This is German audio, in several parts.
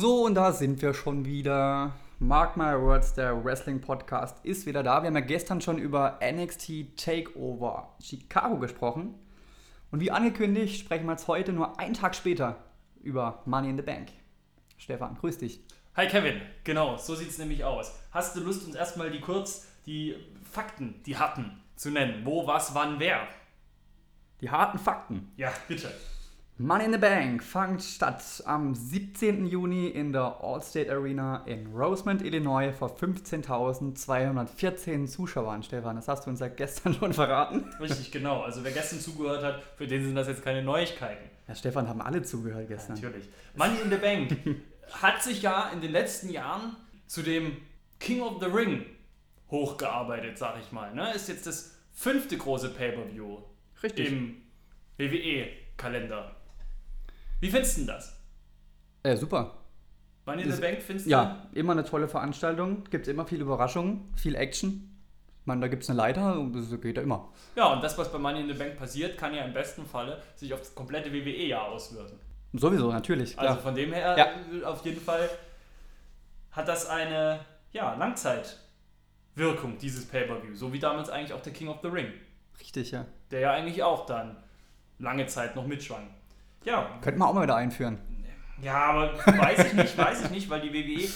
So, und da sind wir schon wieder. Mark My Words, der Wrestling Podcast, ist wieder da. Wir haben ja gestern schon über NXT Takeover Chicago gesprochen. Und wie angekündigt, sprechen wir jetzt heute nur einen Tag später über Money in the Bank. Stefan, grüß dich. Hi Kevin, genau, so sieht es nämlich aus. Hast du Lust, uns erstmal die kurz die Fakten, die hatten, zu nennen? Wo, was, wann, wer? Die harten Fakten. Ja, bitte. Money in the Bank fand statt am 17. Juni in der Allstate Arena in Rosemont, Illinois vor 15.214 Zuschauern. Stefan, das hast du uns ja gestern schon verraten. Richtig, genau. Also wer gestern zugehört hat, für den sind das jetzt keine Neuigkeiten. Ja, Stefan, haben alle zugehört gestern. Ja, natürlich. Money in the Bank hat sich ja in den letzten Jahren zu dem King of the Ring hochgearbeitet, sag ich mal. Ne? Ist jetzt das fünfte große Pay-Per-View Richtig. im WWE-Kalender. Wie findest du denn das? Äh, super. Money in the Bank findest du? Ja, immer eine tolle Veranstaltung. Gibt immer viel Überraschungen, viel Action. Ich meine, da gibt es eine Leiter und das geht ja immer. Ja, und das, was bei Money in the Bank passiert, kann ja im besten Falle sich auf das komplette WWE-Jahr auswirken. Sowieso, natürlich. Also von dem her, Ja. äh, auf jeden Fall hat das eine ja, Langzeitwirkung, dieses Pay-Per-View. So wie damals eigentlich auch der King of the Ring, Richtig, ja. der ja eigentlich auch dann lange Zeit noch mitschwang. Ja, Könnten wir auch mal wieder einführen. ja, aber weiß ich nicht, weiß ich nicht, weil die WWE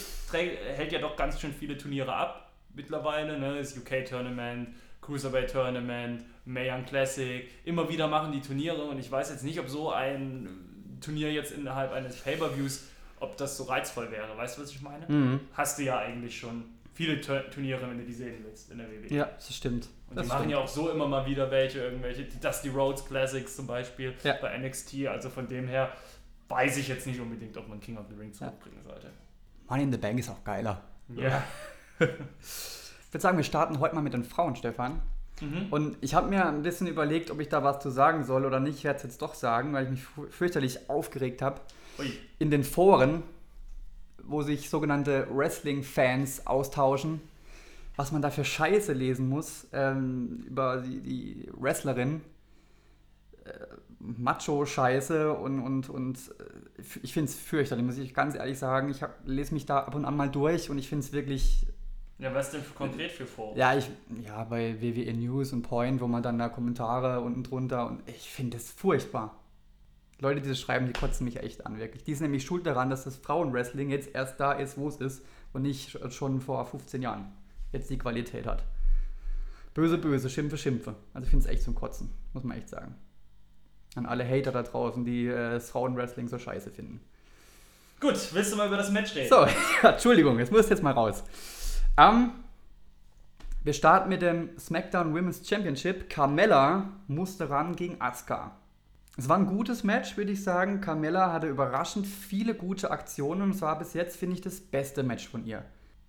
hält ja doch ganz schön viele Turniere ab mittlerweile. Ne? Das UK-Tournament, Cruiserweight-Tournament, Mae Young Classic. Immer wieder machen die Turniere und ich weiß jetzt nicht, ob so ein Turnier jetzt innerhalb eines Pay-Per-Views, ob das so reizvoll wäre. Weißt du, was ich meine? Mhm. Hast du ja eigentlich schon viele Tur- Turniere, wenn du die sehen willst in der WWE. Ja, das stimmt. Und das die machen stimmt. ja auch so immer mal wieder welche, irgendwelche, die Dusty Rhodes Classics zum Beispiel Ja. bei NXT. Also von dem her weiß ich jetzt nicht unbedingt, ob man King of the Ring zurückbringen sollte. Money in the Bank ist auch geiler. Ja. Ich würde sagen, wir starten heute mal mit den Frauen, Stefan. Mhm. Und ich habe mir ein bisschen überlegt, ob ich da was zu sagen soll oder nicht. Ich werde es jetzt doch sagen, weil ich mich fürchterlich aufgeregt habe. In den Foren, wo sich sogenannte Wrestling-Fans austauschen, was man da für Scheiße lesen muss ähm, über die, die Wrestlerin. Äh, Macho-Scheiße und, und, und äh, ich finde es fürchterlich, muss ich ganz ehrlich sagen. Ich hab, lese mich da ab und an mal durch und ich finde es wirklich Ja, was denn für, konkret für Foren? ja, ich, ja, bei WWE News und Point, wo man dann da Kommentare unten drunter und ich finde es furchtbar. Leute, die das schreiben, die kotzen mich echt an, wirklich. Die sind nämlich schuld daran, dass das Frauenwrestling jetzt erst da ist, wo es ist und nicht sch- schon vor 15 Jahren jetzt die Qualität hat. Böse, böse, Schimpfe, Schimpfe. Also ich finde es echt zum Kotzen, muss man echt sagen. An alle Hater da draußen, die äh, das Frauenwrestling so scheiße finden. Gut, willst du mal über das Match reden? So, ja, Entschuldigung, jetzt muss jetzt mal raus. Ähm, wir starten mit dem SmackDown Women's Championship. Carmella musste ran gegen Asuka. Es war ein gutes Match, würde ich sagen. Carmella hatte überraschend viele gute Aktionen und es war bis jetzt, finde ich, das beste Match von ihr.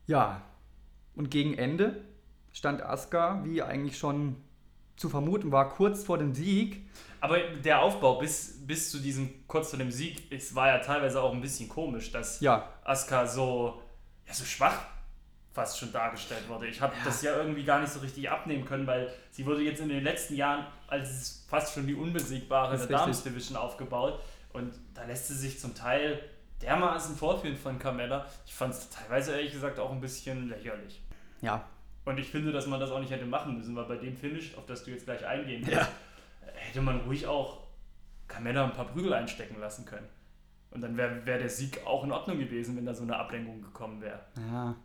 Ja, und gegen Ende stand Asuka, wie eigentlich schon zu vermuten war, kurz vor dem Sieg. Aber der Aufbau bis, bis zu diesem, kurz zu dem Sieg, es war ja teilweise auch ein bisschen komisch, dass Ja, Asuka so, ja, so schwach fast schon dargestellt wurde. Ich habe Ja. das ja irgendwie gar nicht so richtig abnehmen können, weil sie wurde jetzt in den letzten Jahren als fast schon die unbesiegbare der. Damen Division aufgebaut und da lässt sie sich zum Teil dermaßen vorführen von Carmella. Ich fand es teilweise ehrlich gesagt auch ein bisschen lächerlich. ja, Und ich finde, dass man das auch nicht hätte machen müssen, weil bei dem Finish, auf das du jetzt gleich eingehen willst, Ja. hätte man ruhig auch Carmella ein paar Prügel einstecken lassen können. Und dann wäre wär der Sieg auch in Ordnung gewesen, wenn da so eine Ablenkung gekommen wäre. ja.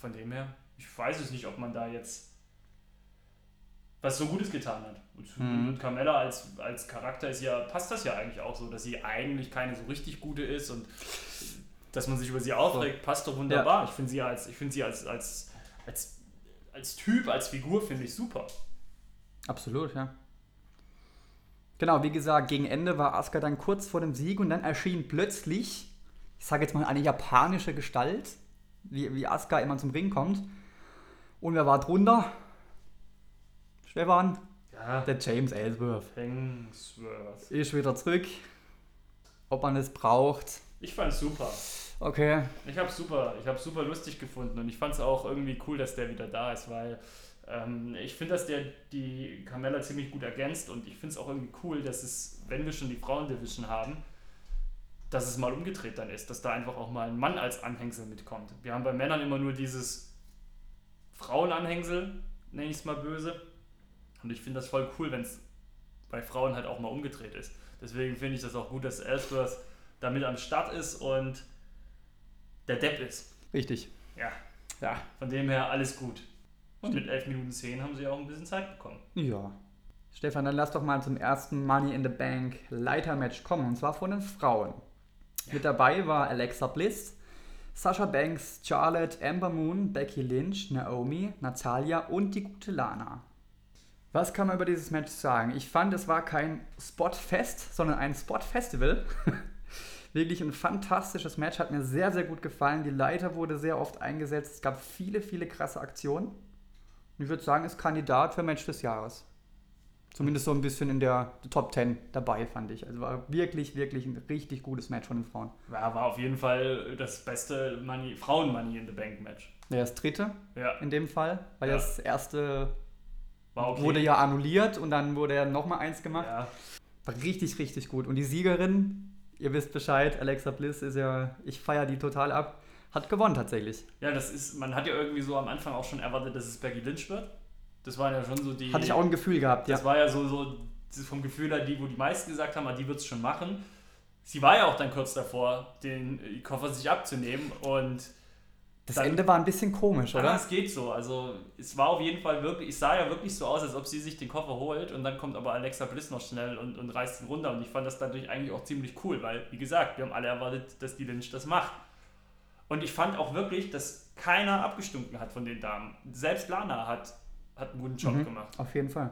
Von dem her, ich weiß es nicht, ob man da jetzt was so Gutes getan hat. Und Mhm. Carmella als, als Charakter ist ja, passt das ja eigentlich auch so, dass sie eigentlich keine so richtig gute ist und dass man sich über sie aufregt, passt doch wunderbar. Ich finde sie als, ich finde sie als, als, als, als Typ, als Figur finde ich super. Absolut, ja. Genau, wie gesagt, gegen Ende war Asuka dann kurz vor dem Sieg und dann erschien plötzlich, ich sage jetzt mal eine japanische Gestalt, wie, wie Asuka immer zum Ring kommt. Und wer war drunter? Stefan, Ja, der James Ellsworth. Hengsworth. Ist wieder zurück. Ob man es braucht. Ich fand's super. Okay. Ich hab's super, ich hab's super lustig gefunden und ich fand's auch irgendwie cool, dass der wieder da ist, weil ähm, ich finde, dass der die Carmella ziemlich gut ergänzt und ich finde es auch irgendwie cool, dass es, wenn wir schon die Frauendivision haben, dass es mal umgedreht dann ist, dass da einfach auch mal ein Mann als Anhängsel mitkommt. Wir haben bei Männern immer nur dieses Frauenanhängsel, nenne ich es mal böse. Und ich finde das voll cool, wenn es bei Frauen halt auch mal umgedreht ist. Deswegen finde ich das auch gut, dass Ellsworth damit am Start ist und der Depp ist. Richtig. Ja, Ja. von dem her alles gut. Und mit 11 Minuten 10 haben sie auch ein bisschen Zeit bekommen. Ja. Stefan, dann lass doch mal zum ersten Money in the Bank Leitermatch kommen, und zwar von den Frauen. Mit dabei war Alexa Bliss, Sasha Banks, Charlotte, Amber Moon, Becky Lynch, Naomi, Natalia und die gute Lana. Was kann man über dieses Match sagen? Ich fand, es war kein Spotfest, sondern ein Spot-Festival. Wirklich ein fantastisches Match, hat mir sehr, sehr gut gefallen. Die Leiter wurde sehr oft eingesetzt. Es gab viele, viele krasse Aktionen. Und ich würde sagen, ist Kandidat für Match des Jahres. Zumindest so ein bisschen in der Top 10 dabei, fand ich. Also war wirklich, wirklich ein richtig gutes Match von den Frauen. Ja, war auf jeden Fall das beste Money, Frauen-Money in the Bank Match. Ja, das dritte Ja, in dem Fall, weil Ja. das erste okay. wurde ja annulliert und dann wurde ja nochmal eins gemacht. Ja, War richtig, richtig gut. Und die Siegerin, ihr wisst Bescheid, Alexa Bliss ist ja, ich feiere die total ab, hat gewonnen tatsächlich. ja, das ist, man hat ja irgendwie so am Anfang auch schon erwartet, dass es Becky Lynch wird. Das waren ja schon so die. Hatte ich auch ein Gefühl gehabt, ja. Das war ja so, so vom Gefühl her, die, wo die meisten gesagt haben, ah, die wird es schon machen. Sie war ja auch dann kurz davor, den Koffer sich abzunehmen und Das dann- Ende war ein bisschen komisch, Ja, oder? es geht so. Also es war auf jeden Fall wirklich, es sah ja wirklich so aus, als ob sie sich den Koffer holt und dann kommt aber Alexa Bliss noch schnell und, und reißt ihn runter. Und ich fand das dadurch eigentlich auch ziemlich cool, weil, wie gesagt, wir haben alle erwartet, dass die Lynch das macht. Und ich fand auch wirklich, dass keiner abgestunken hat von den Damen. Selbst Lana hat, hat einen guten Job Mhm, gemacht. Auf jeden Fall.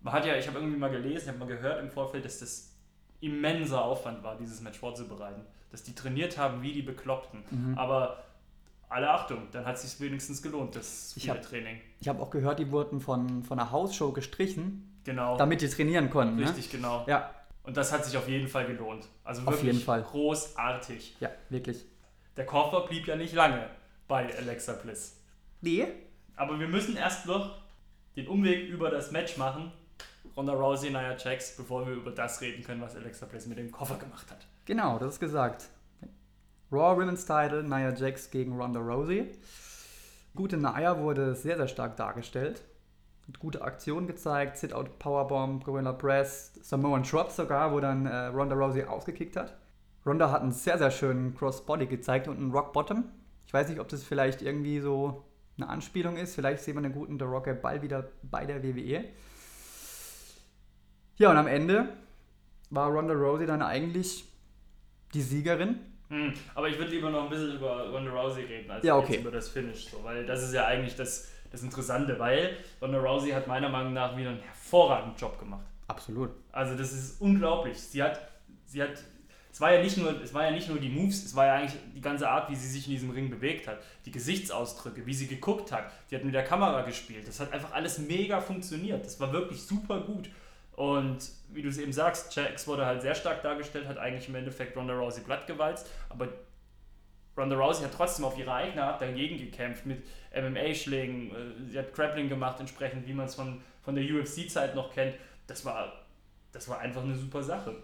Man hat ja, ich habe irgendwie mal gelesen, ich habe mal gehört im Vorfeld, dass das immenser Aufwand war, dieses Match vorzubereiten. Dass die trainiert haben wie die Bekloppten. Mhm. Aber alle Achtung, dann hat es sich wenigstens gelohnt, das Ich hab- Training. Ich habe auch gehört, die wurden von, von einer Hausshow gestrichen, Genau. damit die trainieren konnten. Ne? Richtig, genau. Ja, Und das hat sich auf jeden Fall gelohnt. Also Auf wirklich jeden Fall. großartig. ja, wirklich. Der Koffer blieb ja nicht lange bei Alexa Bliss. Nee. Aber wir müssen erst noch den Umweg über das Match machen. Ronda Rousey, Nia Jax, bevor wir über das reden können, was Alexa Bliss mit dem Koffer gemacht hat. Genau, das ist gesagt. Raw Women's Title, Nia Jax gegen Ronda Rousey. Gute Nia wurde sehr, sehr stark dargestellt. Hat gute Aktionen gezeigt, Sit-Out Powerbomb, Gorilla Press, Samoan Drop sogar, wo dann äh, Ronda Rousey ausgekickt hat. Ronda hat einen sehr, sehr schönen Crossbody gezeigt und einen Rock Bottom. Ich weiß nicht, ob das vielleicht irgendwie so eine Anspielung ist. Vielleicht sehen wir einen guten The Rocker bald wieder bei der WWE. Ja, und am Ende war Ronda Rousey dann eigentlich die Siegerin. Hm, aber ich würde lieber noch ein bisschen über Ronda Rousey reden, als Ja, okay. über das Finish. So, weil das ist ja eigentlich das, das Interessante, weil Ronda Rousey hat meiner Meinung nach wieder einen hervorragenden Job gemacht. Absolut. Also das ist unglaublich. Sie hat, sie hat, es war ja nicht nur, es war ja nicht nur die Moves, es war ja eigentlich die ganze Art, wie sie sich in diesem Ring bewegt hat, die Gesichtsausdrücke, wie sie geguckt hat. Sie hat mit der Kamera gespielt. Das hat einfach alles mega funktioniert. Das war wirklich super gut. Und wie du es eben sagst, Jax wurde halt sehr stark dargestellt, hat eigentlich im Endeffekt Ronda Rousey glattgewalzt, aber Ronda Rousey hat trotzdem auf ihre eigene Art dagegen gekämpft mit MMA-Schlägen. äh, Sie hat Grappling gemacht, entsprechend, wie man es von, von der UFC-Zeit noch kennt. Das war, das war einfach eine super Sache.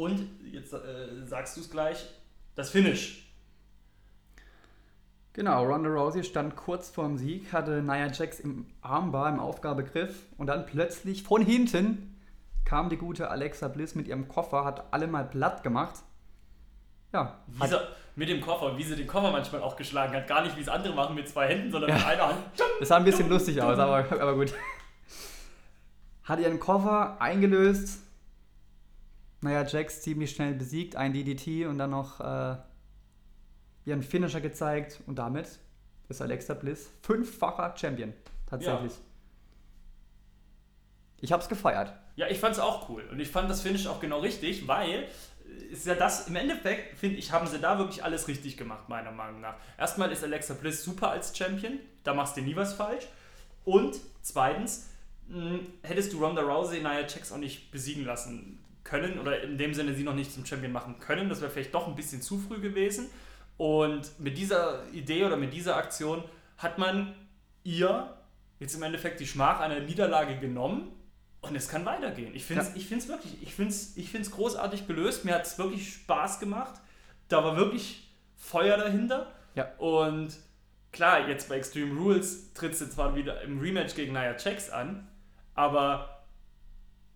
Und jetzt äh, sagst du es gleich, das Finish. Genau, Ronda Rousey stand kurz vorm Sieg, hatte Nia Jax im Armbar, im Aufgabegriff und dann plötzlich von hinten kam die gute Alexa Bliss mit ihrem Koffer, hat alle mal platt gemacht. Ja, sie, mit dem Koffer, wie sie den Koffer manchmal auch geschlagen hat. Gar nicht wie es andere machen mit zwei Händen, sondern mit einer Hand. das sah ein bisschen lustig aus, aber, aber gut. Hat ihren Koffer eingelöst, Nia Jax ziemlich schnell besiegt, ein DDT und dann noch äh, ihren Finisher gezeigt und damit ist Alexa Bliss fünffacher Champion. Tatsächlich. Ich hab's gefeiert. Ja, ich fand es auch cool. Und ich fand das Finish auch genau richtig, weil ist ja das, im Endeffekt, finde ich, haben sie da wirklich alles richtig gemacht, meiner Meinung nach. Erstmal ist Alexa Bliss super als Champion, da machst du nie was falsch. Und zweitens, mh, hättest du Ronda Rousey Nia Jax auch nicht besiegen lassen können oder in dem Sinne sie noch nicht zum Champion machen können, das wäre vielleicht doch ein bisschen zu früh gewesen. Und mit dieser Idee oder mit dieser Aktion hat man ihr jetzt im Endeffekt die Schmach einer Niederlage genommen Und es kann weitergehen. Ich finde es Ja. ich wirklich, ich finde es ich find's großartig gelöst. Mir hat es wirklich Spaß gemacht. Da war wirklich Feuer dahinter. Ja. Und klar, jetzt bei Extreme Rules tritt sie zwar wieder im Rematch gegen Nia Jax an, aber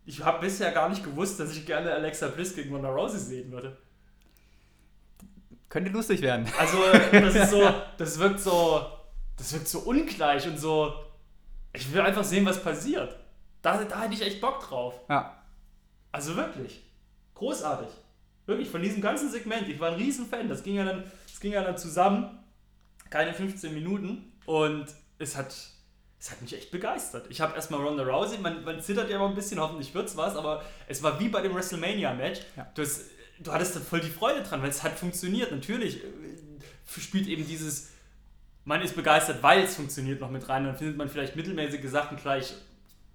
ich habe bisher gar nicht gewusst, dass ich gerne Alexa Bliss gegen Ronda Rousey sehen würde. Könnte lustig werden. Also, das ist so, das wirkt so, das wirkt so ungleich und so. Ich will einfach sehen, was passiert. Da, da hätte ich echt Bock drauf. Ja. Also wirklich. Großartig. Wirklich, von diesem ganzen Segment. Ich war ein Riesenfan. Das ging ja dann, das ging ja dann zusammen. Keine 15 Minuten. Und es hat, es hat mich echt begeistert. Ich habe erstmal Ronda Rousey, man, man zittert ja immer ein bisschen, hoffentlich wird's was, aber es war wie bei dem WrestleMania-Match. Ja. Du, hast- du hattest da voll die Freude dran, weil es hat funktioniert. Natürlich äh, spielt eben dieses, man ist begeistert, weil es funktioniert noch mit rein. Dann findet man vielleicht mittelmäßige Sachen gleich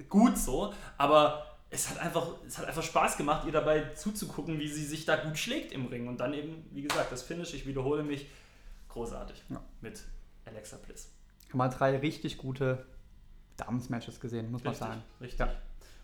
gut so, aber es hat einfach, es hat einfach Spaß gemacht, ihr dabei zuzugucken, wie sie sich da gut schlägt im Ring. Und dann eben, wie gesagt, das Finish, ich wiederhole mich, großartig Ja. mit Alexa Bliss. Mal drei richtig gute Damen-Matches gesehen, muss man Richtig, sagen. richtig. Ja.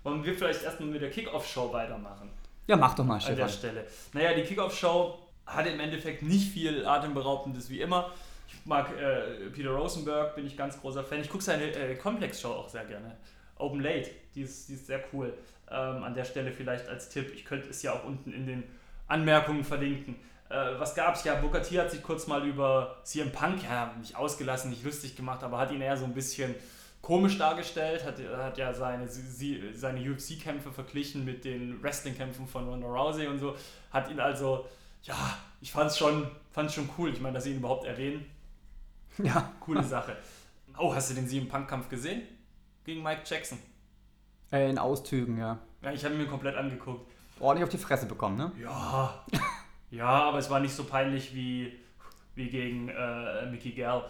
Wollen wir vielleicht erstmal mit der Kickoff-Show weitermachen? Ja, mach doch mal, an der Stefan. Stelle. Naja, die Kickoff-Show hatte im Endeffekt nicht viel Atemberaubendes wie immer. Ich mag äh, Peter Rosenberg, bin ich ganz großer Fan. Ich gucke seine äh, Complex-Show auch sehr gerne. Open Late, die ist, die ist sehr cool. Ähm, an der Stelle vielleicht als Tipp, ich könnte es ja auch unten in den Anmerkungen verlinken. Äh, was gab's? Ja, Booker T hat sich kurz mal über CM Punk, ja, nicht ausgelassen, nicht lustig gemacht, aber hat ihn eher so ein bisschen komisch dargestellt, hat, hat ja seine, sie, seine UFC-Kämpfe verglichen mit den Wrestling-Kämpfen von Ronda Rousey und so, hat ihn also, ja, ich fand's schon, fand's schon cool, ich meine, dass sie ihn überhaupt erwähnen, Ja. coole Sache. Oh, hast du den CM Punk-Kampf gesehen? Gegen Mike Jackson. Äh, in Auszügen, ja. Ja, ich habe ihn mir komplett angeguckt. Ordentlich auf die Fresse bekommen, ne? Ja, ja, aber es war nicht so peinlich wie, wie gegen äh, Mickey Gall.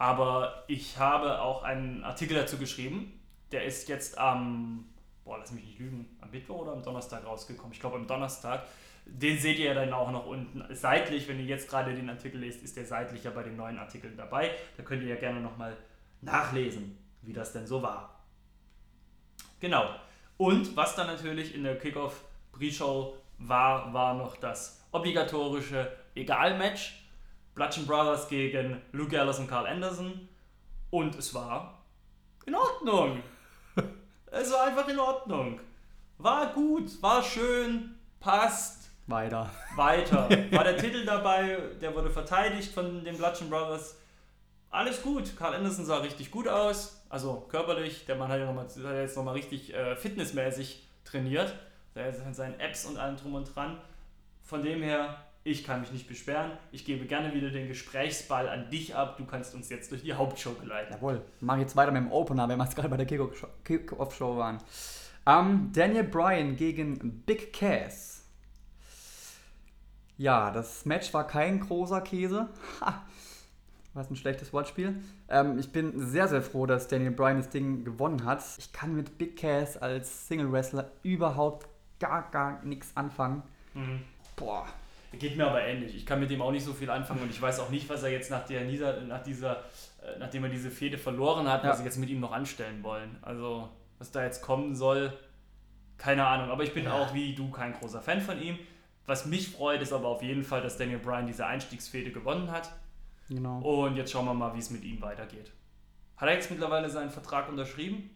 Aber ich habe auch einen Artikel dazu geschrieben. Der ist jetzt am, boah, lass mich nicht lügen, am Mittwoch oder am Donnerstag rausgekommen. Ich glaube am Donnerstag. Den seht ihr ja dann auch noch unten seitlich. Wenn ihr jetzt gerade den Artikel lest, ist der seitlich ja bei den neuen Artikeln dabei. Da könnt ihr ja gerne nochmal nachlesen, wie das denn so war. Genau. Und was dann natürlich in der Kickoff Pre-Show war, war noch das obligatorische Egal-Match. Bludgeon Brothers gegen Luke Gallows und Carl Anderson. Und es war in Ordnung. es war einfach in Ordnung. War gut, war schön, passt, Weiter. weiter. War der Titel dabei, der wurde verteidigt von den Bludgeon Brothers. Alles gut. Carl Anderson sah richtig gut aus. Also körperlich. Der Mann hat ja noch mal, hat jetzt nochmal richtig äh, fitnessmäßig trainiert. Mit seinen Apps und allem drum und dran. Von dem her, ich kann mich nicht beschweren. Ich gebe gerne wieder den Gesprächsball an dich ab. Du kannst uns jetzt durch die Hauptshow geleiten. Jawohl. Mach jetzt weiter mit dem Opener, wenn wir jetzt gerade bei der Kick-Off-Show waren. Ähm, Daniel Bryan gegen Big Cass. Ja, das Match war kein großer Käse. Ha. Was ein schlechtes Wortspiel. Ähm, ich bin sehr, sehr froh, dass Daniel Bryan das Ding gewonnen hat. Ich kann mit Big Cass als Single-Wrestler überhaupt gar, gar nichts anfangen. Mhm. Boah. Geht mir aber ähnlich. Ich kann mit dem auch nicht so viel anfangen und ich weiß auch nicht, was er jetzt nach, der, dieser, nach dieser, äh, nachdem er diese Fehde verloren hat, Ja. was sie jetzt mit ihm noch anstellen wollen. Also, was da jetzt kommen soll, keine Ahnung. Aber ich bin Ja. auch wie du kein großer Fan von ihm. Was mich freut, ist aber auf jeden Fall, dass Daniel Bryan diese Einstiegsfehde gewonnen hat. Genau. Und jetzt schauen wir mal, wie es mit ihm weitergeht. Hat er jetzt mittlerweile seinen Vertrag unterschrieben?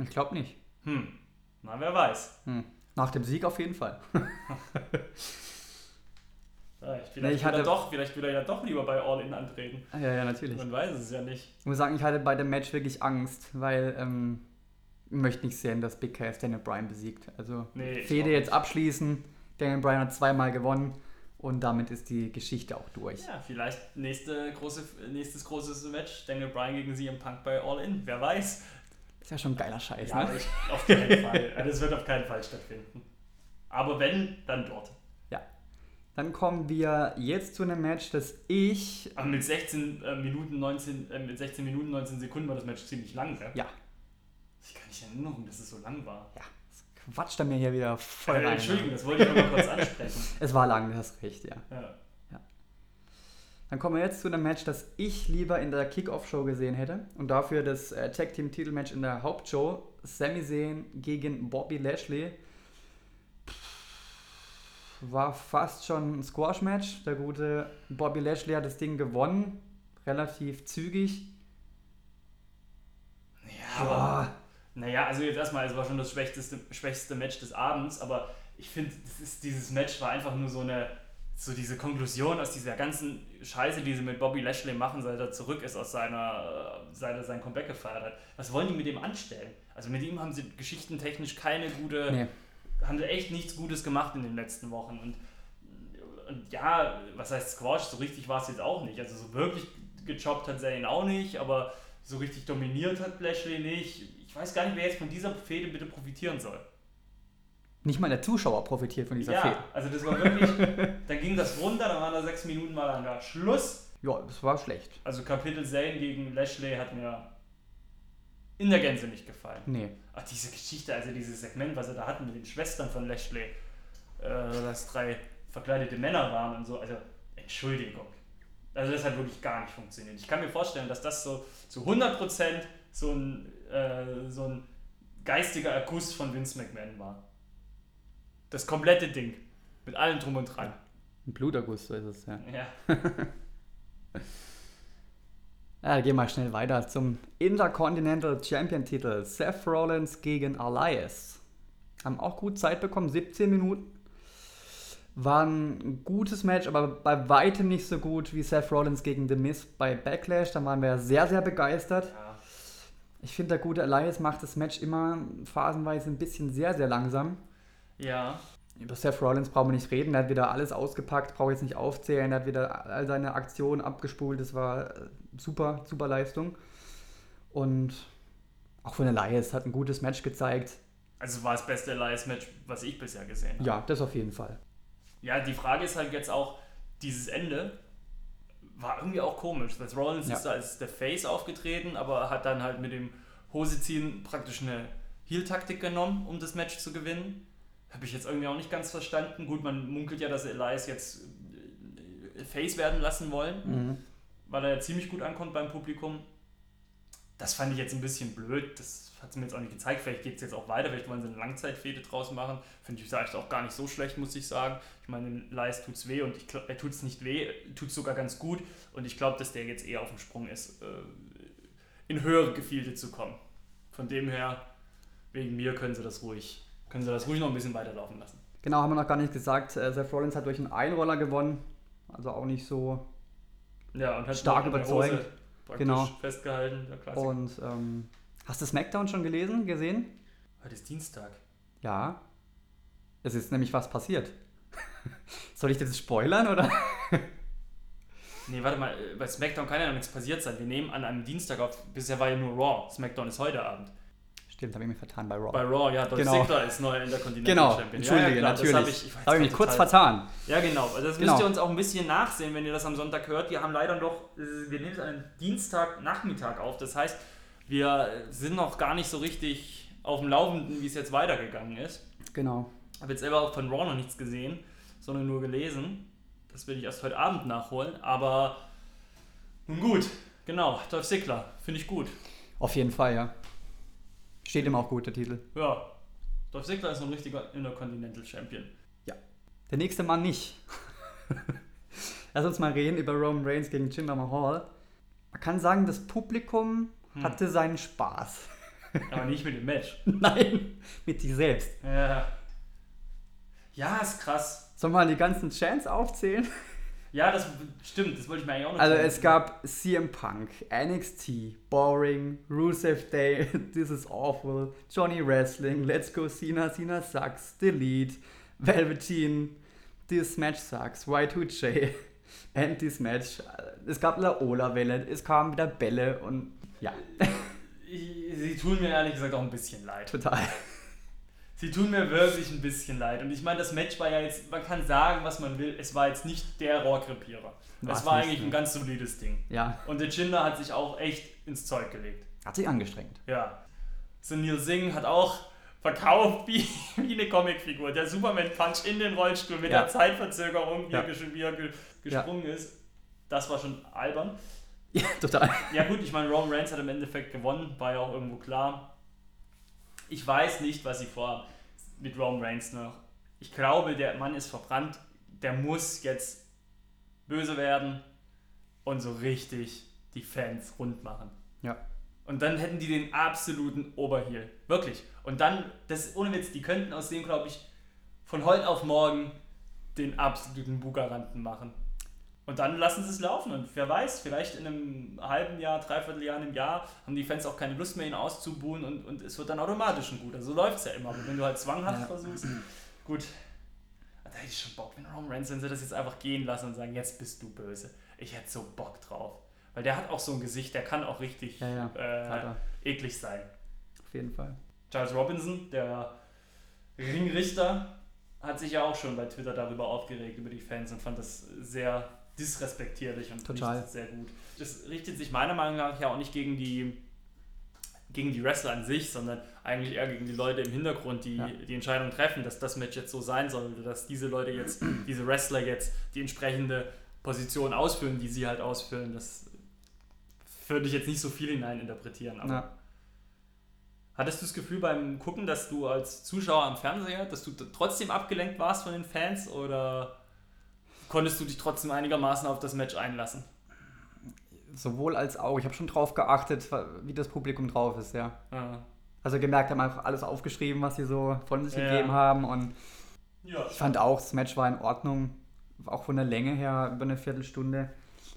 Ich glaube nicht. Hm, na wer weiß. Hm. Nach dem Sieg auf jeden Fall. Vielleicht, Nee, ich will er hatte- doch, vielleicht will er ja doch lieber bei All In antreten. Ja, ja, natürlich. Man weiß es ja nicht. Ich muss sagen, ich hatte bei dem Match wirklich Angst, weil ähm, ich möchte nicht sehen, dass Big Cass Daniel Bryan besiegt. Also Nee, Fehde jetzt abschließen. Daniel Bryan hat zweimal gewonnen und damit ist die Geschichte auch durch. Ja, vielleicht nächste große, nächstes großes Match, Daniel Bryan gegen CM Punk bei All In, wer weiß. Ist ja schon ein geiler Scheiß, Ja, ne? auf keinen Fall. Also, es wird auf keinen Fall stattfinden. Aber wenn, dann dort. Dann kommen wir jetzt zu einem Match, das ich. Aber mit 16 äh, Minuten 19, äh, mit 16 Minuten 19 Sekunden war das Match ziemlich lang, gell? Ja, Ich kann nicht erinnern, dass es so lang war. ja, das quatscht er mir hier wieder voll Äh, rein. Entschuldigung, ne? das wollte ich nur mal kurz ansprechen. Es war lang, du hast recht, ja. Ja. Dann kommen wir jetzt zu einem Match, das ich lieber in der Kickoff-Show gesehen hätte und dafür das äh, Tag Team Titelmatch in der Hauptshow Sami Zayn gegen Bobby Lashley. War fast schon ein Squash-Match. Der gute Bobby Lashley hat das Ding gewonnen. Relativ zügig. Ja, aber, naja, also jetzt erstmal, es war schon das schwächste, schwächste Match des Abends, aber ich finde, dieses Match war einfach nur so eine, so diese Konklusion aus dieser ganzen Scheiße, die sie mit Bobby Lashley machen, seit er zurück ist aus seiner, äh, seit er sein Comeback gefeiert hat. Was wollen die mit dem anstellen? Also mit ihm haben sie geschichtentechnisch keine gute, nee. Haben sie echt nichts Gutes gemacht in den letzten Wochen und, und ja, was heißt Squash, so richtig war es jetzt auch nicht. Also so wirklich gechoppt hat ihn auch nicht, aber so richtig dominiert hat Lashley nicht. Ich weiß gar nicht, wer jetzt von dieser Fehde bitte profitieren soll. Nicht mal der Zuschauer profitiert von dieser ja, Fehde. also das war wirklich, dann ging das runter, dann waren da sechs Minuten mal an der Schluss. Ja, das war schlecht. Also Kapitel Zane gegen Lashley hat mir in der Gänze nicht gefallen. Nee. Ach, diese Geschichte, also dieses Segment, was sie da hatten mit den Schwestern von Lashley, äh, dass drei verkleidete Männer waren und so, also Entschuldigung. Also das hat wirklich gar nicht funktioniert. Ich kann mir vorstellen, dass das so zu 100% so ein, äh, so ein geistiger Erguss von Vince McMahon war. Das komplette Ding. Mit allem drum und dran. Ein Bluterguss, so ist es, ja. Ja. ja, gehen wir schnell weiter zum Intercontinental Champion Titel. Seth Rollins gegen Elias. Haben auch gut Zeit bekommen, 17 Minuten. War ein gutes Match, aber bei weitem nicht so gut wie Seth Rollins gegen The Miz bei Backlash. Da waren wir sehr, sehr begeistert. Ja. Ich finde, der gute Elias macht das Match immer phasenweise ein bisschen sehr, sehr langsam. Ja. Über Seth Rollins brauchen wir nicht reden. Er hat wieder alles ausgepackt, brauche jetzt nicht aufzählen. Er hat wieder all seine Aktionen abgespult. Das war äh, super, super Leistung. Und auch von Elias hat ein gutes Match gezeigt. Also war das beste Elias-Match, was ich bisher gesehen habe. Ja, das auf jeden Fall. Ja, die Frage ist halt jetzt auch, dieses Ende war irgendwie auch komisch. Seth Rollins ja. ist da als der Face aufgetreten, aber hat dann halt mit dem Hoseziehen praktisch eine Heel-Taktik genommen, um das Match zu gewinnen. Habe ich jetzt irgendwie auch nicht ganz verstanden. Gut, man munkelt ja, dass Elias jetzt äh, Face werden lassen wollen, mhm. weil er ja ziemlich gut ankommt beim Publikum. Das fand ich jetzt ein bisschen blöd. Das hat sie mir jetzt auch nicht gezeigt. Vielleicht geht es jetzt auch weiter. Vielleicht wollen sie eine Langzeitfehde draus machen. Finde ich eigentlich auch gar nicht so schlecht, muss ich sagen. Ich meine, Elias tut es weh und ich, er tut es nicht weh, tut es sogar ganz gut. Und ich glaube, dass der jetzt eher auf dem Sprung ist, äh, in höhere Gefilde zu kommen. Von dem her, wegen mir können sie das ruhig können sie das ruhig noch ein bisschen weiterlaufen lassen. Genau, haben wir noch gar nicht gesagt. Äh, Seth Rollins hat durch einen Einroller gewonnen. Also auch nicht so ja, und hat stark überzeugt. Genau. festgehalten. Und ähm, hast du SmackDown schon gelesen, gesehen? Heute ist Dienstag. Ja. Es ist nämlich was passiert. Soll ich das spoilern oder? nee, warte mal, bei SmackDown kann ja noch nichts passiert sein. Wir nehmen an einem Dienstag auf. Bisher war ja nur Raw. SmackDown ist heute Abend. Stimmt, habe ich mich vertan bei Raw. Bei Raw, ja, Dolph genau. Ziggler ist neu in der Continental genau. Champion. Entschuldige, ja, ja, natürlich. Habe ich, ich hab ich mich kurz vertan. Ja, genau. Also das genau. müsst ihr uns auch ein bisschen nachsehen, wenn ihr das am Sonntag hört. Wir haben leider noch, wir nehmen es an einem Dienstagnachmittag auf. Das heißt, wir sind noch gar nicht so richtig auf dem Laufenden, wie es jetzt weitergegangen ist. Genau. Habe jetzt selber auch von Raw noch nichts gesehen, sondern nur gelesen. Das will ich erst heute Abend nachholen. Aber nun gut, genau, Dolph Ziggler, finde ich gut. Auf jeden Fall, ja. Steht ihm auch gut, der Titel. Ja. Dolph Ziggler ist ein richtiger Intercontinental Champion. Ja. Der nächste Mann nicht. Lass uns mal reden über Roman Reigns gegen Jinder Mahal. Man kann sagen, das Publikum hm. hatte seinen Spaß. Aber nicht mit dem Match. Nein, mit sich selbst. Ja. Ja, ist krass. Sollen wir mal die ganzen Chants aufzählen? Ja, das stimmt, das wollte ich mir eigentlich auch noch Also sagen. es gab CM Punk, NXT, Boring, Rusev Day, This is Awful, Johnny Wrestling, Let's Go Cena, Cena Sucks, Delete, Velveteen, This Match Sucks, Y2J, and This Match. Es gab Laola-Welle, es kamen wieder Bälle und ja. Sie tun mir ehrlich gesagt auch ein bisschen leid. Total. Sie tun mir wirklich ein bisschen leid. Und ich meine, das Match war ja jetzt, man kann sagen, was man will, es war jetzt nicht der Rohrkrepierer. Es war eigentlich ein ganz solides Ding. Ja. Und der Jinder hat sich auch echt ins Zeug gelegt. Hat sich angestrengt. Ja. Sunil Singh hat auch verkauft wie, wie eine Comicfigur. Der Superman-Punch in den Rollstuhl mit ja. der Zeitverzögerung, wie, ja. er, er gesprungen ja. ist. Das war schon albern. Ja, total. Ja gut, ich meine, Roman Reigns hat im Endeffekt gewonnen, war ja auch irgendwo klar. Ich weiß nicht, was sie vorhaben mit Roman Reigns noch. Ich glaube, der Mann ist verbrannt. Der muss jetzt böse werden und so richtig die Fans rund machen. Ja. Und dann hätten die den absoluten Oberheal. Wirklich. Und dann, das ohne Witz, die könnten aus dem, glaube ich, von heute auf morgen den absoluten Bugaranten machen. Und dann lassen sie es laufen. Und wer weiß, vielleicht in einem halben Jahr, dreiviertel Jahr, einem Jahr haben die Fans auch keine Lust mehr, ihn auszubuhen und, und es wird dann automatisch ein guter. So läuft es ja immer. Aber wenn du halt zwanghaft ja. versuchst, gut. Da hätte ich schon Bock, wenn Roman Reigns, wenn sie das jetzt einfach gehen lassen und sagen, jetzt bist du böse. Ich hätte so Bock drauf. Weil der hat auch so ein Gesicht, der kann auch richtig ja, ja. Äh, eklig sein. Auf jeden Fall. Charles Robinson, der Ringrichter, hat sich ja auch schon bei Twitter darüber aufgeregt, über die Fans und fand das sehr disrespektierlich und Total. nicht sehr gut. Das richtet sich meiner Meinung nach ja auch nicht gegen die, gegen die Wrestler an sich, sondern eigentlich eher gegen die Leute im Hintergrund, die ja. die Entscheidung treffen, dass das Match jetzt so sein soll oder dass diese Leute jetzt, diese Wrestler jetzt die entsprechende Position ausfüllen, die sie halt ausfüllen. Das würde ich jetzt nicht so viel hineininterpretieren. Aber ja. Hattest du das Gefühl beim Gucken, dass du als Zuschauer am Fernseher, dass du trotzdem abgelenkt warst von den Fans oder konntest du dich trotzdem einigermaßen auf das Match einlassen? Sowohl als auch. Ich habe schon drauf geachtet, wie das Publikum drauf ist, ja. ja. Also gemerkt, haben einfach alles aufgeschrieben, was sie so von sich ja. gegeben haben und ja. ich fand auch, das Match war in Ordnung, auch von der Länge her über eine Viertelstunde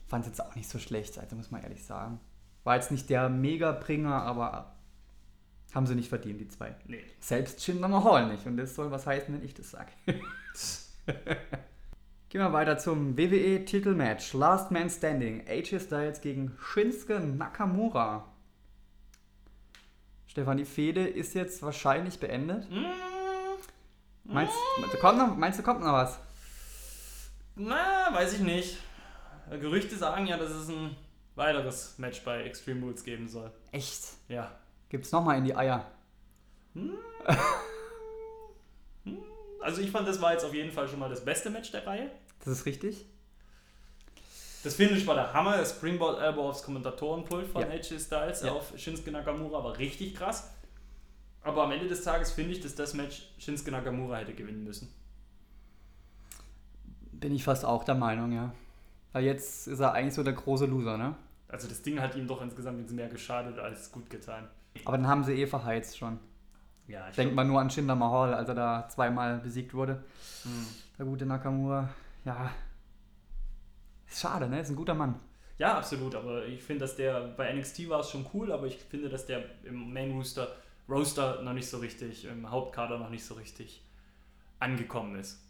fand es jetzt auch nicht so schlecht, also muss man ehrlich sagen. War jetzt nicht der Mega-Bringer, aber haben sie nicht verdient, die zwei. Nee. Selbst Jinder Mahal nicht. Und das soll was heißen, wenn ich das sage. Gehen wir weiter zum WWE-Titelmatch. Last Man Standing. AJ Styles gegen Shinsuke Nakamura. Stefan, die Fehde ist jetzt wahrscheinlich beendet. Mm. Meinst, kommt noch, meinst du, kommt noch was? Na, weiß ich nicht. Gerüchte sagen ja, dass es ein weiteres Match bei Extreme Rules geben soll. Echt? Ja. Gibt's nochmal in die Eier? Hm. hm. Also ich fand, das war jetzt auf jeden Fall schon mal das beste Match der Reihe. Das ist richtig. Das Finish war der Hammer, das Springboard Elbow aufs Kommentatorenpult von ja. AJ Styles ja. auf Shinsuke Nakamura war richtig krass. Aber am Ende des Tages finde ich, dass das Match Shinsuke Nakamura hätte gewinnen müssen. Bin ich fast auch der Meinung, ja. Weil jetzt ist er eigentlich so der große Loser, ne? Also das Ding hat ihm doch insgesamt mehr geschadet als gut getan. Aber dann haben sie eh verheizt schon. Ja, Denkt man nur an Shinder Mahal, als er da zweimal besiegt wurde. Hm. Der gute Nakamura. Ja. Ist schade, ne? Ist ein guter Mann. Ja, absolut. Aber ich finde, dass der bei NXT war es schon cool, aber ich finde, dass der im Main Rooster Roaster noch nicht so richtig, im Hauptkader noch nicht so richtig angekommen ist.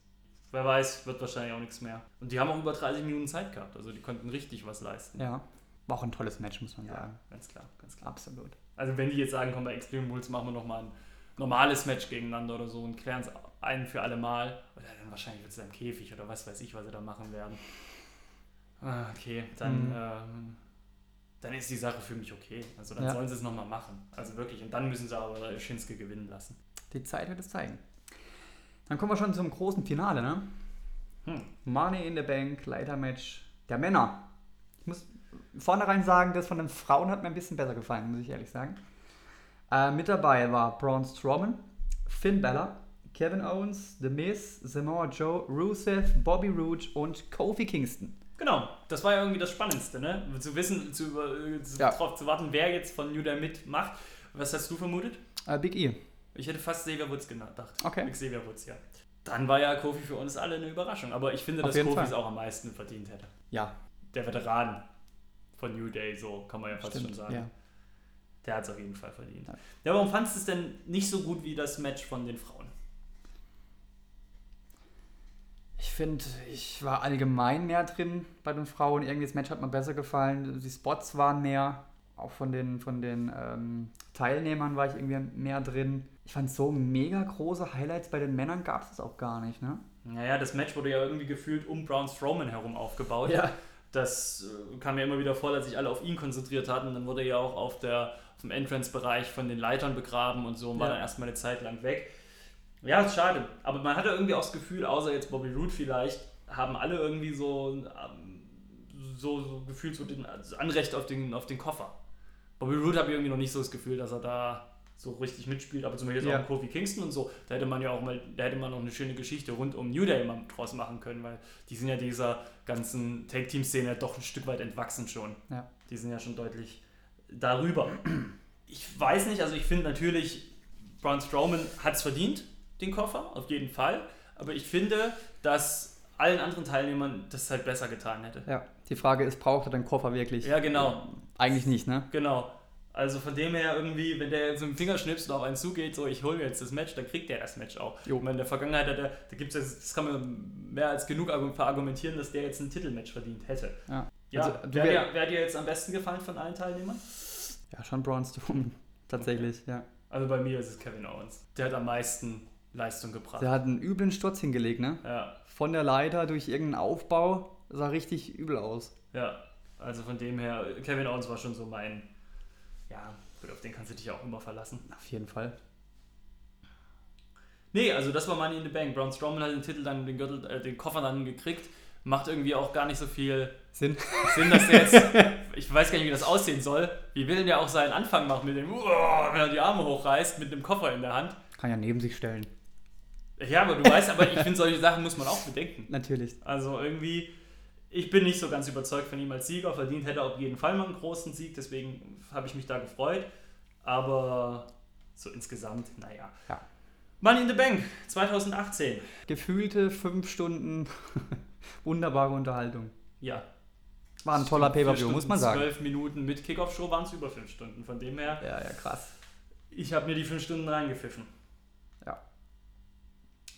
Wer weiß, wird wahrscheinlich auch nichts mehr. Und die haben auch über 30 Minuten Zeit gehabt, also die konnten richtig was leisten. Ja, war auch ein tolles Match, muss man ja, sagen. Ganz klar, ganz klar. Absolut. Also wenn die jetzt sagen, komm, bei Extreme Rules machen wir nochmal ein normales Match gegeneinander oder so und klären es ein für alle Mal, oder dann wahrscheinlich wird es dann Käfig oder was weiß ich, was sie da machen werden. Ah, okay, dann, mhm. ähm, dann ist die Sache für mich okay. Also dann ja. sollen sie es nochmal machen. Also wirklich. Und dann müssen sie aber Shinsuke gewinnen lassen. Die Zeit wird es zeigen. Dann kommen wir schon zum großen Finale, ne? Hm. Money in the Bank, Leitermatch der Männer. Ich muss vornherein sagen, das von den Frauen hat mir ein bisschen besser gefallen, muss ich ehrlich sagen. Äh, mit dabei war Braun Strowman, Finn Balor, Kevin Owens, The Miz, Samoa Joe, Rusev, Bobby Roode und Kofi Kingston. Genau, das war ja irgendwie das Spannendste, ne? Zu wissen, zu, zu, ja. darauf zu warten, wer jetzt von New Day mitmacht. Was hast du vermutet? Uh, Big E. Ich hätte fast Xavier Woods gedacht. Okay. Xavier Woods, ja. Dann war ja Kofi für uns alle eine Überraschung. Aber ich finde, Auf dass Kofi es auch am meisten verdient hätte. Ja. Der Veteran von New Day, so kann man ja fast Stimmt, schon sagen. Ja. Der hat es auf jeden Fall verdient. Ja. warum fandest du es denn nicht so gut wie das Match von den Frauen? Ich finde, ich war allgemein mehr drin bei den Frauen. Irgendwie das Match hat mir besser gefallen. Die Spots waren mehr. Auch von den, von den ähm, Teilnehmern war ich irgendwie mehr drin. Ich fand so mega große Highlights bei den Männern gab es auch gar nicht, ne? Naja, das Match wurde ja irgendwie gefühlt um Braun Strowman herum aufgebaut. Ja. Das äh, kam mir immer wieder vor, dass sich alle auf ihn konzentriert hatten. Dann wurde er ja auch auf, der, dem Entrance-Bereich von den Leitern begraben und so und war dann erstmal eine Zeit lang weg. Ja, ist schade. Aber man hatte irgendwie auch das Gefühl, außer jetzt Bobby Roode vielleicht, haben alle irgendwie so, ähm, so, so gefühlt so den Anrecht auf den, auf den Koffer. Bobby Roode habe ich irgendwie noch nicht so das Gefühl, dass er da so richtig mitspielt, aber zum Beispiel Ja. auch Kofi Kingston und so, da hätte man ja auch mal, da hätte man noch eine schöne Geschichte rund um New Day mal draus machen können, weil die sind ja dieser ganzen Take-Team-Szene doch ein Stück weit entwachsen schon. Ja. Die sind ja schon deutlich darüber. Ich weiß nicht, also ich finde natürlich, Braun Strowman hat es verdient, den Koffer, auf jeden Fall, aber ich finde, dass allen anderen Teilnehmern das halt besser getan hätte. Ja, die Frage ist, braucht er den Koffer wirklich? Ja, genau. Eigentlich nicht, ne? Genau. Also von dem her irgendwie, wenn der jetzt mit dem Fingerschnips auf einen zugeht, so ich hole mir jetzt das Match, dann kriegt der das Match auch. Jo. Meine, in der Vergangenheit hat er, da gibt es, das kann man mehr als genug argu- verargumentieren, dass der jetzt ein Titelmatch verdient hätte. Ja. Ja, Also, wer, wär- dir, wer dir jetzt am besten gefallen von allen Teilnehmern? Ja, schon Braun Strowman. Tatsächlich, ja. Also bei mir ist es Kevin Owens. Der hat am meisten Leistung gebracht. Der hat einen üblen Sturz hingelegt, ne? Ja, Von der Leiter durch irgendeinen Aufbau sah richtig übel aus. ja. Also von dem her, Kevin Owens war schon so mein, ja, gut, auf den kannst du dich auch immer verlassen. Auf jeden Fall. Nee, also das war Money in the Bank. Braun Strowman hat den Titel dann, den Gürtel, äh, den Koffer dann gekriegt. Macht irgendwie auch gar nicht so viel Sinn. Sinn, dass der jetzt, ich weiß gar nicht, wie das aussehen soll. Wie will denn der auch seinen Anfang machen mit dem, Uah, wenn er die Arme hochreißt mit dem Koffer in der Hand? Kann ja neben sich stellen. Ja, aber du weißt, aber ich finde, solche Sachen muss man auch bedenken. Natürlich. Also irgendwie, ich bin nicht so ganz überzeugt von ihm als Sieger. Verdient hätte er auf jeden Fall mal einen großen Sieg, deswegen habe ich mich da gefreut. Aber so insgesamt, naja. Ja. Money in the Bank 2018. Gefühlte fünf Stunden wunderbare Unterhaltung. Ja. War ein toller Pay-Per-View, muss man sagen. Zwölf Minuten mit Kickoff-Show waren es über fünf Stunden. Von dem her, Ja, ja, krass. ich habe mir die fünf Stunden reingepfiffen. Ja.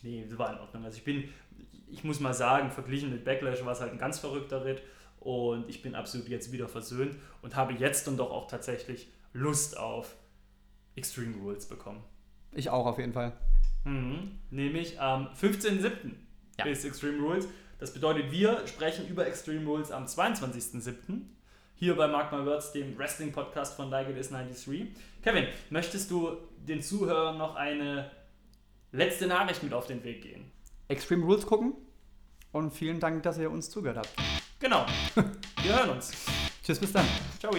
Nee, das war in Ordnung. Also ich bin, ich muss mal sagen, verglichen mit Backlash war es halt ein ganz verrückter Ritt. Und ich bin absolut jetzt wieder versöhnt und habe jetzt dann doch auch tatsächlich Lust auf Extreme Rules bekommen. Ich auch auf jeden Fall. Mhm. Nämlich am 15.07. Ja. ist Extreme Rules. Das bedeutet, wir sprechen über Extreme Rules am 22.07. Hier bei Mark My Words, dem Wrestling-Podcast von Like It Is 93. Kevin, möchtest du den Zuhörern noch eine letzte Nachricht mit auf den Weg gehen? Extreme Rules gucken und vielen Dank, dass ihr uns zugehört habt. Genau. Wir hören uns. Tschüss, bis dann. Ciao.